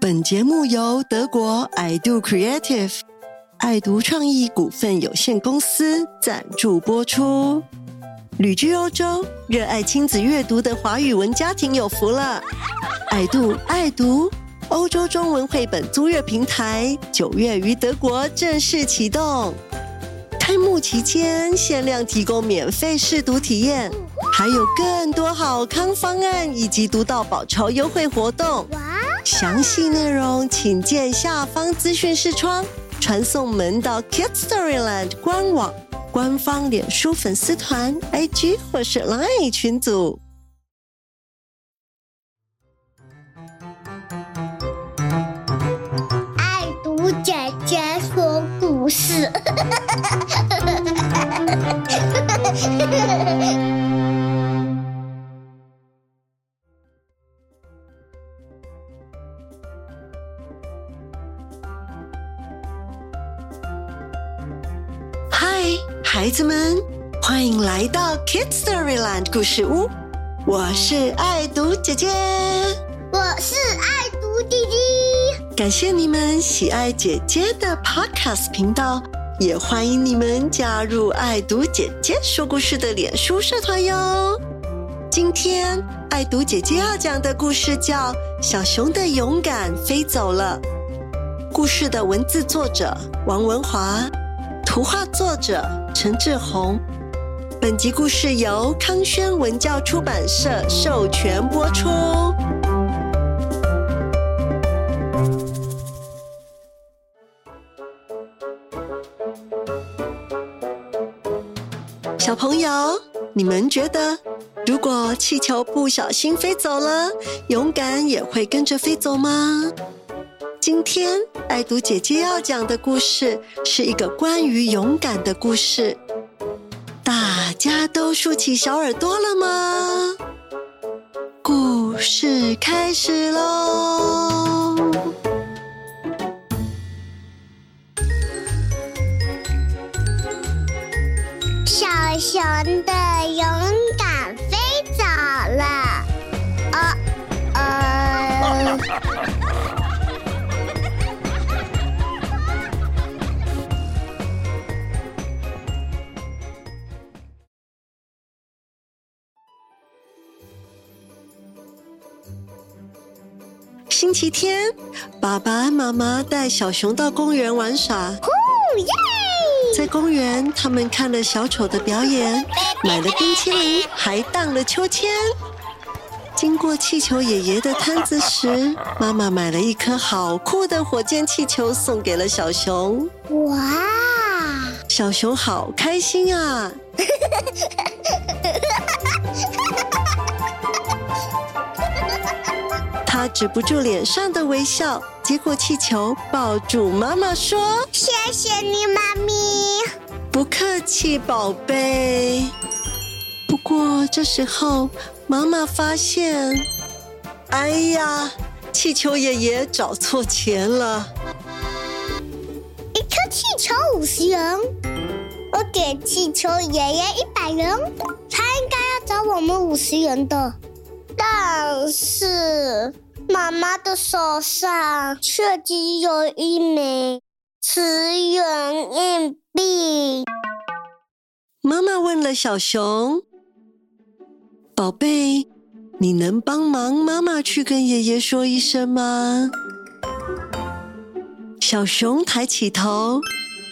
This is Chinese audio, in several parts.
本节目由德国 I Do Creative 爱读创意股份有限公司赞助播出。旅居欧洲，热爱亲子阅读的华语文家庭有福了。爱读爱读欧洲中文绘本租阅平台，九月于德国正式启动。开幕期间限量提供免费试读体验，还有更多好康方案以及读到宝超优惠活动。详细内容请见下方资讯视窗，传送门到 Kids Storyland 官网、官方脸书粉丝团、IG 或是 Line 群组。爱读姐姐说故事。孩子们，欢迎来到 Kids Storyland 故事屋。我是爱读姐姐，我是爱读弟弟。感谢你们喜爱姐姐的 Podcast 频道，也欢迎你们加入爱读姐姐说故事的脸书社团哟。今天爱读姐姐要讲的故事叫《小熊的勇敢飞走了》。故事的文字作者王文华，图画作者陈志宏。本集故事由康轩文教出版社授权播出。小朋友，你们觉得，如果气球不小心飞走了，勇敢也会跟着飞走吗？今天爱读姐姐要讲的故事是一个关于勇敢的故事。大家都竖起小耳朵了吗？故事开始喽！小熊的星期天，爸爸妈妈带小熊到公园玩耍。哦耶！在公园，他们看了小丑的表演，买了冰淇淋，还荡了秋千。经过气球爷爷的摊子时，妈妈买了一颗好酷的火箭气球送给了小熊。哇！小熊好开心啊！他止不住脸上的微笑，接过气球，抱住妈妈说谢谢你，妈咪。：“不客气，宝贝。”不过这时候，妈妈发现，哎呀，气球爷爷找错钱了。一颗气球五十元，我给气球爷爷一百元，他应该要找我们五十元的。但是妈妈的手上却只有一枚十元硬币。妈妈问了小熊：“宝贝，你能帮忙妈妈去跟爷爷说一声吗？”小熊抬起头，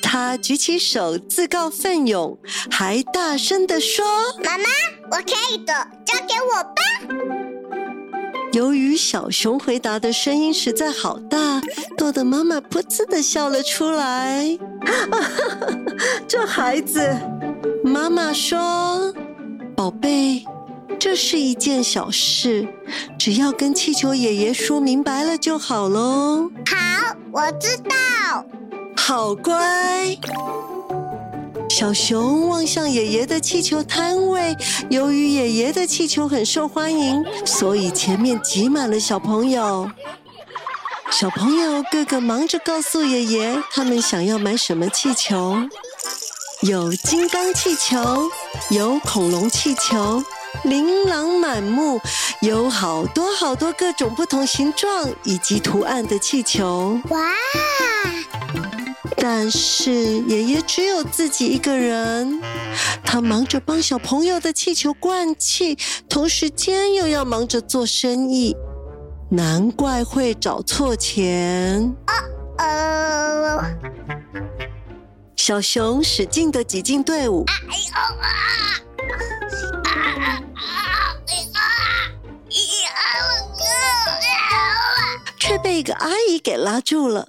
他举起手自告奋勇，还大声地说妈妈，我可以的，交给我吧。：“由于小熊回答的声音实在好大，逗得妈妈噗呲的笑了出来。这孩子，妈妈说：“宝贝，这是一件小事，只要跟气球爷爷说明白了就好喽。好，我知道。好乖。”小熊望向爷爷的气球摊位，由于爷爷的气球很受欢迎，所以前面挤满了小朋友。小朋友个个忙着告诉爷爷他们想要买什么气球，有金刚气球，有恐龙气球，琳琅满目，有好多好多各种不同形状以及图案的气球。哇！但是爷爷只有自己一个人，他忙着帮小朋友的气球灌气，同时间又要忙着做生意，难怪会找错钱。呃，小熊使劲的挤进队伍，却被一个阿姨给拉住了。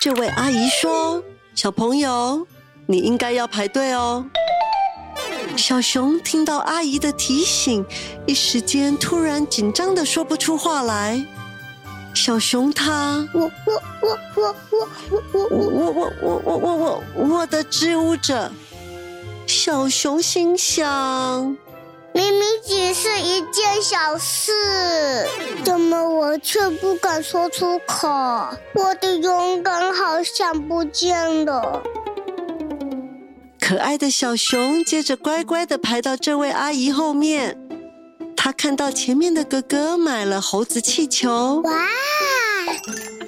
这位阿姨说：“小朋友，你应该要排队哦。”小熊听到阿姨的提醒，一时间突然紧张的说不出话来。小熊它，我我我我我我我我我我我我我我的织舞者。小熊心想。明明只是一件小事，怎么我却不敢说出口？我的勇敢好像不见了。可爱的小熊接着乖乖的排到这位阿姨后面。他看到前面的哥哥买了猴子气球，哇！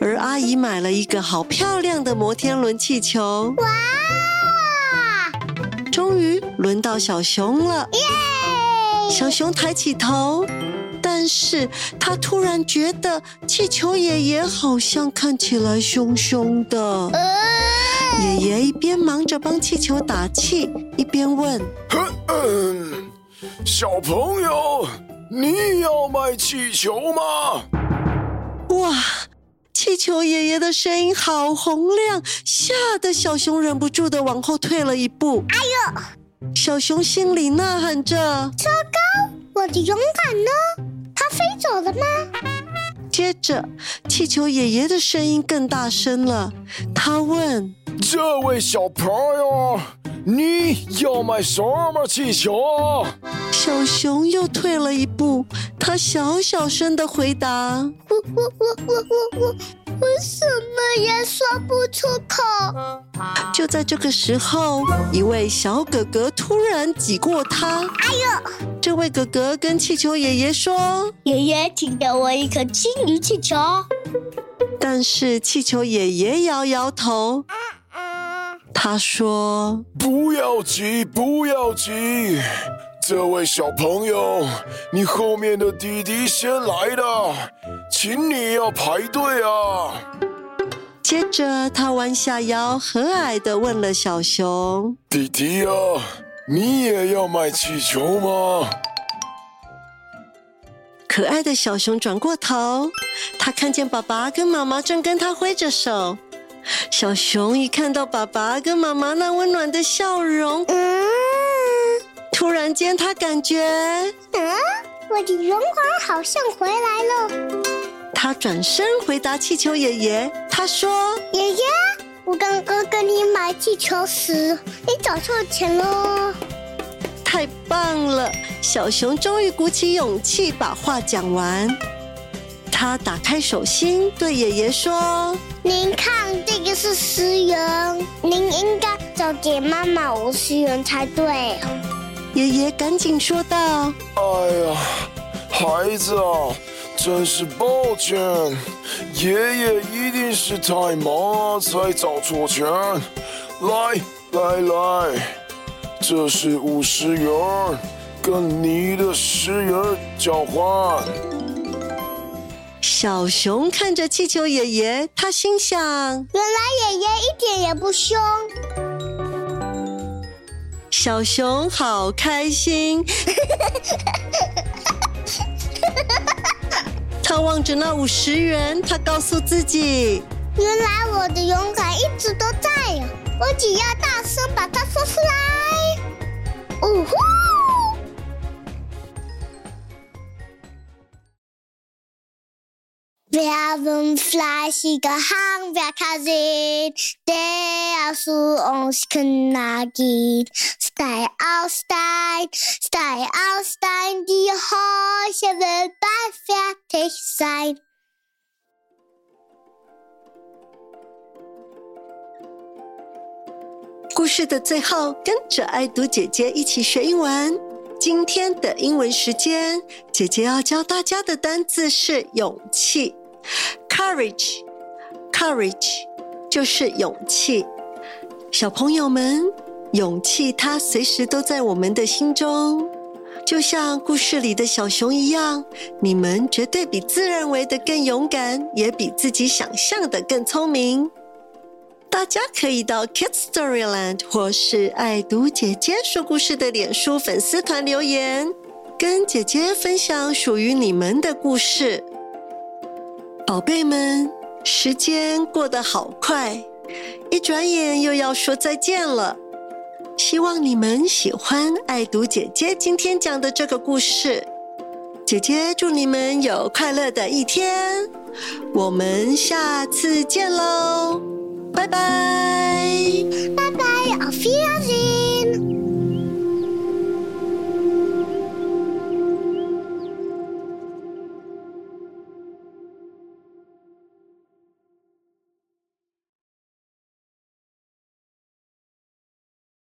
而阿姨买了一个好漂亮的摩天轮气球，哇！终于轮到小熊了，耶！小熊抬起头，但是他突然觉得气球爷爷好像看起来凶凶的。爷爷一边忙着帮气球打气，一边问：“小朋友，你要买气球吗？”哇！气球爷爷的声音好洪亮，吓得小熊忍不住的往后退了一步。哎呦！小熊心里呐喊着：“糟糕，我的勇敢呢？它飞走了吗？”接着，气球爷爷的声音更大声了。他问：“这位小朋友，你要买什么气球啊？”小熊又退了一步，他小小声的回答：“我我我我我我。”我什么也说不出口。就在这个时候，一位小哥哥突然挤过他。哎呦！这位哥哥跟气球爷爷说：“爷爷，请给我一颗金鱼气球。”但是气球爷爷摇摇头。他说：“不要急，不要急。”这位小朋友，你后面的弟弟先来的，请你要排队啊！接着，他弯下腰，和蔼的问了小熊：“弟弟啊，你也要买气球吗？”可爱的小熊转过头，他看见爸爸跟妈妈正跟他挥着手。小熊一看到爸爸跟妈妈那温暖的笑容，嗯。突然间，他感觉，嗯，我的荣华好像回来了。他转身回答气球爷爷，他说：“爷爷，我刚刚跟你买气球时，你找错钱了。”太棒了！小熊终于鼓起勇气把话讲完。他打开手心，对爷爷说：“您看，这个是十元，您应该找给妈妈五十元才对。”爷爷赶紧说道：“哎呀，孩子啊，真是抱歉，爷爷一定是太忙才找错钱。来来来，这是五十元，跟你的十元交换。”小熊看着气球爷爷，他心想：“原来爷爷一点也不凶。”小熊好开心，他望着那五十元，他告诉自己：“原来我的勇敢一直都在呀！我只要大声把它说出来。”呜呼！Werden fleißige Handwerker sind, der zu uns Kinder geht. Stein aus Stein, Stein aus Stein, die Häuser wird bald fertig sein. 故事的最后，跟着爱读姐姐一起学英文。今天的英文时间，姐姐要教大家的单词是勇气，courage，courage 就是勇气。小朋友们，勇气它随时都在我们的心中，就像故事里的小熊一样，你们绝对比自认为的更勇敢，也比自己想象的更聪明。大家可以到 Kids Storyland 或是爱读姐姐说故事的脸书粉丝团留言，跟姐姐分享属于你们的故事。宝贝们，时间过得好快，一转眼又要说再见了。希望你们喜欢爱读姐姐今天讲的这个故事。姐姐祝你们有快乐的一天，我们下次见喽！拜拜。拜拜